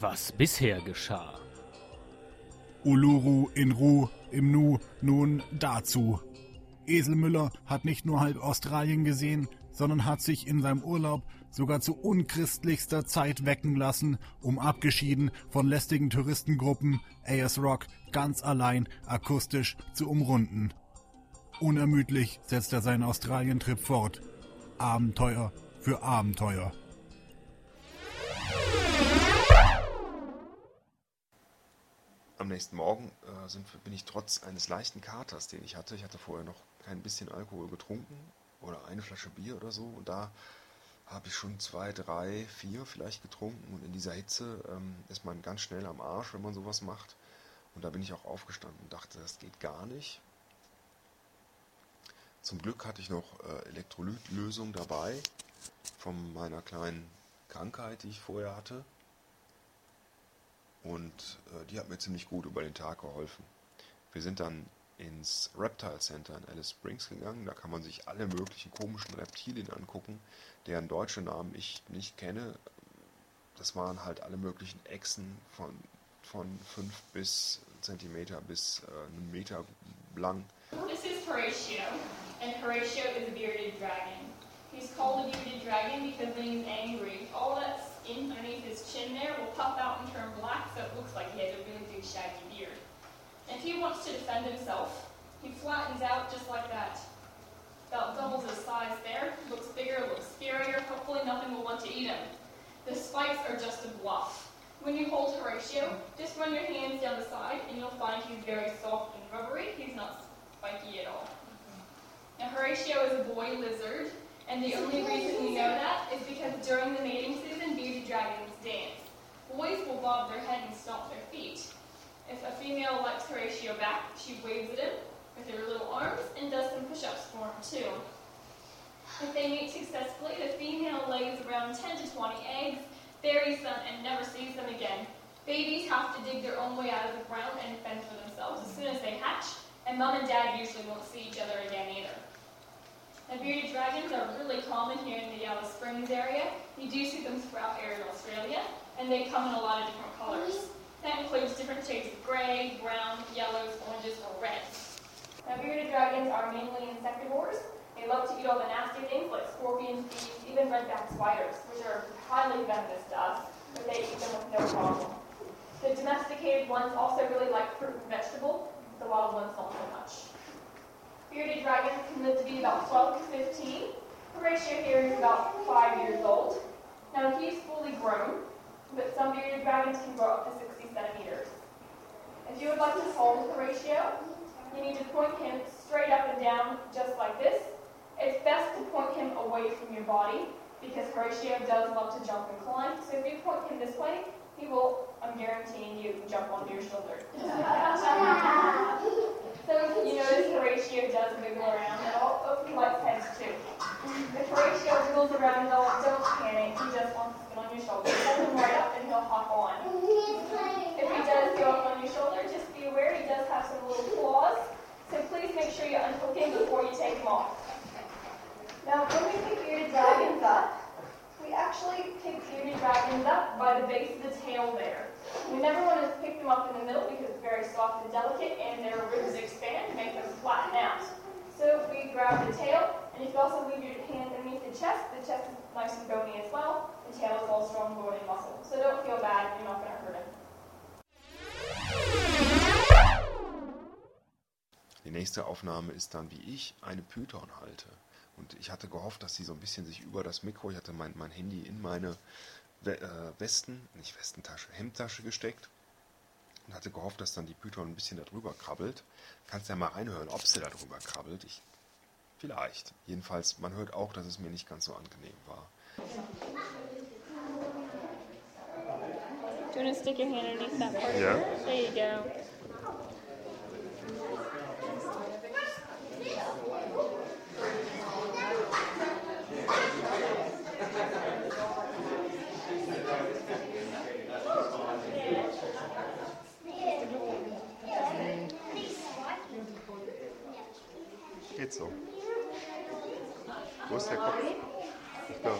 was bisher geschah. Uluru in Ru im Nu nun dazu. Eselmüller hat nicht nur halb Australien gesehen, sondern hat sich in seinem Urlaub sogar zu unchristlichster Zeit wecken lassen, um abgeschieden von lästigen Touristengruppen AS Rock ganz allein akustisch zu umrunden. Unermüdlich setzt er seinen Australien-Trip fort. Abenteuer für Abenteuer. Am nächsten Morgen äh, sind, bin ich trotz eines leichten Katers, den ich hatte, ich hatte vorher noch kein bisschen Alkohol getrunken oder eine Flasche Bier oder so und da habe ich schon zwei, drei, vier vielleicht getrunken und in dieser Hitze ähm, ist man ganz schnell am Arsch, wenn man sowas macht. Und da bin ich auch aufgestanden und dachte, das geht gar nicht. Zum Glück hatte ich noch äh, Elektrolytlösung dabei von meiner kleinen Krankheit, die ich vorher hatte. Und äh, die hat mir ziemlich gut über den Tag geholfen. Wir sind dann ins Reptile Center in Alice Springs gegangen. Da kann man sich alle möglichen komischen Reptilien angucken, deren deutsche Namen ich nicht kenne. Das waren halt alle möglichen Echsen von, von 5 bis Zentimeter bis äh, einen Meter lang. This is Horatio, and Horatio is a bearded dragon. He's called a bearded dragon because when he's angry, all that underneath his chin there will puff out and turn black so it looks like he has a really big shaggy beard. If he wants to defend himself, he flattens out just like that. About doubles his size there, looks bigger, looks scarier, hopefully nothing will want to eat him. The spikes are just a bluff. When you hold Horatio, just run your hands down the side and you'll find he's very soft and rubbery. He's not spiky at all. Now Horatio is a boy lizard, and the only reason we know that is because during the mating season, bearded dragons dance. Boys will bob their head and stomp their feet. If a female likes Horatio back, she waves at him with her little arms and does some push-ups for him too. If they mate successfully, the female lays around 10 to 20 eggs, buries them, and never sees them again. Babies have to dig their own way out of the ground and fend for themselves as soon as they hatch, and mom and dad usually won't see each other again either. Now, bearded dragons are really common here in the Yellow Springs area. You do see them throughout arid Australia, and they come in a lot of different colors. That includes different shades of gray, brown, yellows, oranges, or reds. Now, bearded dragons are mainly insectivores. They love to eat all the nasty things like scorpions, bees, even redback spiders, which are highly venomous to us, but they eat them with no problem. The domesticated ones also really like fruit and vegetable. The wild ones don't so much. Bearded dragons can live to be about 12 to 15. Horatio here is about 5 years old. Now he's fully grown, but some bearded dragons can grow up to 60 centimeters. If you would like to hold Horatio, you need to point him straight up and down, just like this. It's best to point him away from your body, because Horatio does love to jump and climb. So if you point him this way, he will, I'm guaranteeing you, jump onto your shoulder. so you notice Horatio does wiggle around at all. Oh, he likes heads too. If Wiggles around at don't panic. He just wants to sit on your shoulder. Hold him right up and he'll hop on. If he does go up on your shoulder, just be aware he does have some little claws. So please make sure you unhook him before you take him off. Now, when we pick bearded dragons up, we actually pick bearded dragons up by the base of the tail there. We never want to pick them up in the middle because it's very soft and delicate and their ribs expand to make them flatten out. So we grab the tail, and you can also leave your hand underneath the chest, Strong bone and muscle. So don't feel bad, you're not going hurt him. Die nächste Aufnahme ist dann, wie ich eine Python halte. Und ich hatte gehofft, dass sie so ein bisschen sich über das Mikro, ich hatte mein, mein Handy in meine äh, Westen, nicht Westentasche, Hemdtasche gesteckt und hatte gehofft, dass dann die Python ein bisschen darüber krabbelt. Kannst ja mal reinhören, ob sie darüber krabbelt. Ich, vielleicht. Jedenfalls, man hört auch, dass es mir nicht ganz so angenehm war. Do you want to stick your hand underneath that part? Yeah. There you go. So. Wo ist der Kopf? Ich glaube.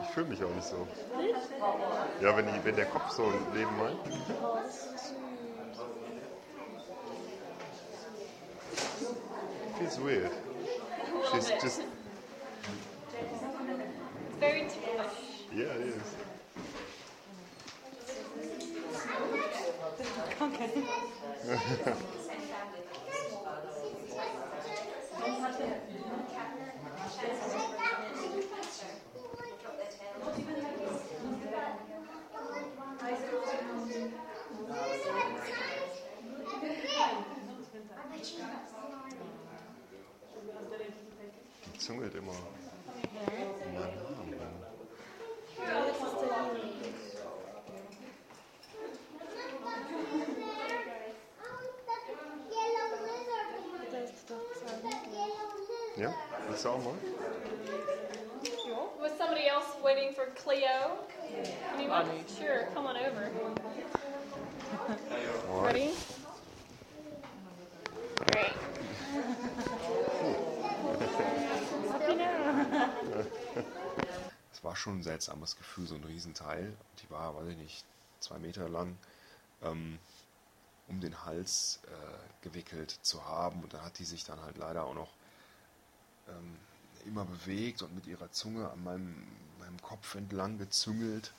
Ich fühle mich auch nicht so. Ja, wenn, ich, wenn der Kopf so ein Leben meint. Feels weird. She's just. It's very ticklish. Yeah, it is. Okay. Lili. Ja, willst du auch mal? Was somebody else waiting for Cleo? Anyone? Sure, come on over. Schon ein seltsames Gefühl, so ein Riesenteil. Die war, weiß ich nicht, zwei Meter lang, ähm, um den Hals äh, gewickelt zu haben. Und dann hat die sich dann halt leider auch noch ähm, immer bewegt und mit ihrer Zunge an meinem, meinem Kopf entlang gezüngelt.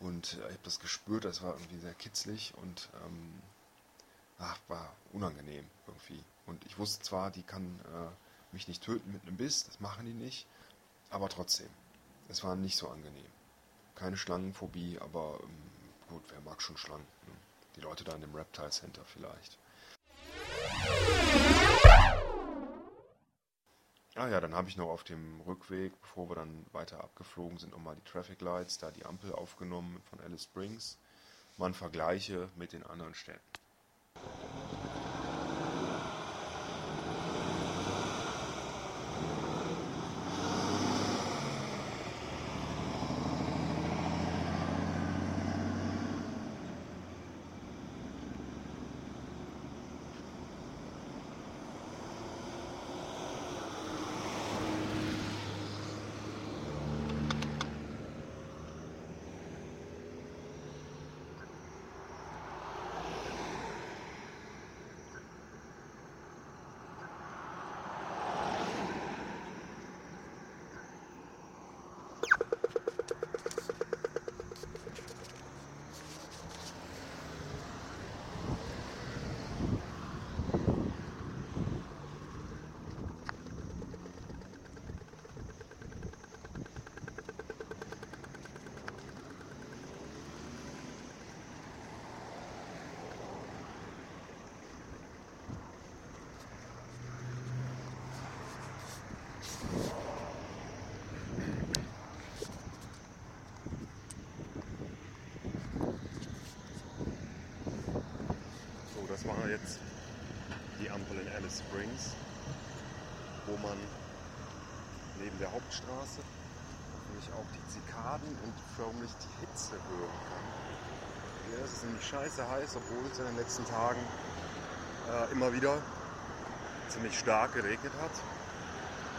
Und äh, ich habe das gespürt, das war irgendwie sehr kitzlig und ähm, ach, war unangenehm irgendwie. Und ich wusste zwar, die kann äh, mich nicht töten mit einem Biss, das machen die nicht, aber trotzdem, es war nicht so angenehm. Keine Schlangenphobie, aber ähm, gut, wer mag schon Schlangen? Ne? Die Leute da in dem Reptile Center vielleicht. Ah ja, dann habe ich noch auf dem Rückweg, bevor wir dann weiter abgeflogen sind, nochmal die Traffic Lights, da die Ampel aufgenommen von Alice Springs. Man vergleiche mit den anderen Städten. So, das war jetzt die Ampel in Alice Springs, wo man neben der Hauptstraße nämlich auch die Zikaden und förmlich die Hitze hören kann. Hier ist es nämlich scheiße heiß, obwohl es in den letzten Tagen äh, immer wieder ziemlich stark geregnet hat,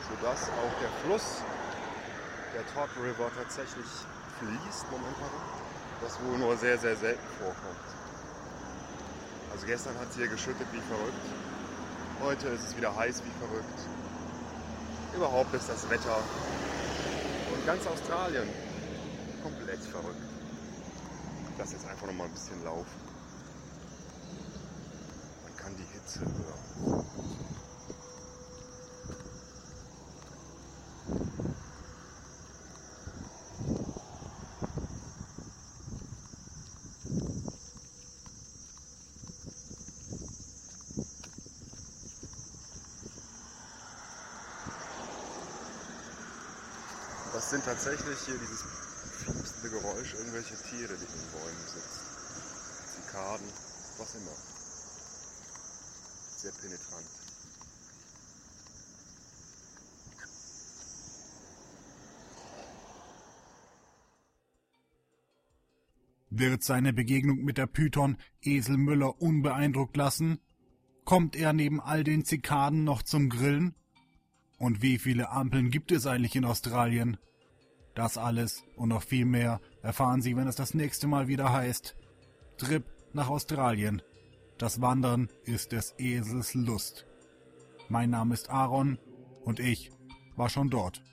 sodass auch der Fluss, der Todd River, tatsächlich fließt momentan, was wohl nur sehr, sehr selten vorkommt. Also gestern hat es hier geschüttet wie verrückt. Heute ist es wieder heiß wie verrückt. Überhaupt ist das Wetter und ganz Australien komplett verrückt. Ich lasse jetzt einfach noch mal ein bisschen laufen. Man kann die Hitze hören. Das sind tatsächlich hier dieses piepsende Geräusch, irgendwelche Tiere, die in den Bäumen sitzen. Zikaden, was immer. Sehr penetrant. Wird seine Begegnung mit der Python Esel Müller unbeeindruckt lassen? Kommt er neben all den Zikaden noch zum Grillen? Und wie viele Ampeln gibt es eigentlich in Australien? Das alles und noch viel mehr erfahren Sie, wenn es das nächste Mal wieder heißt Trip nach Australien. Das Wandern ist des Esels Lust. Mein Name ist Aaron und ich war schon dort.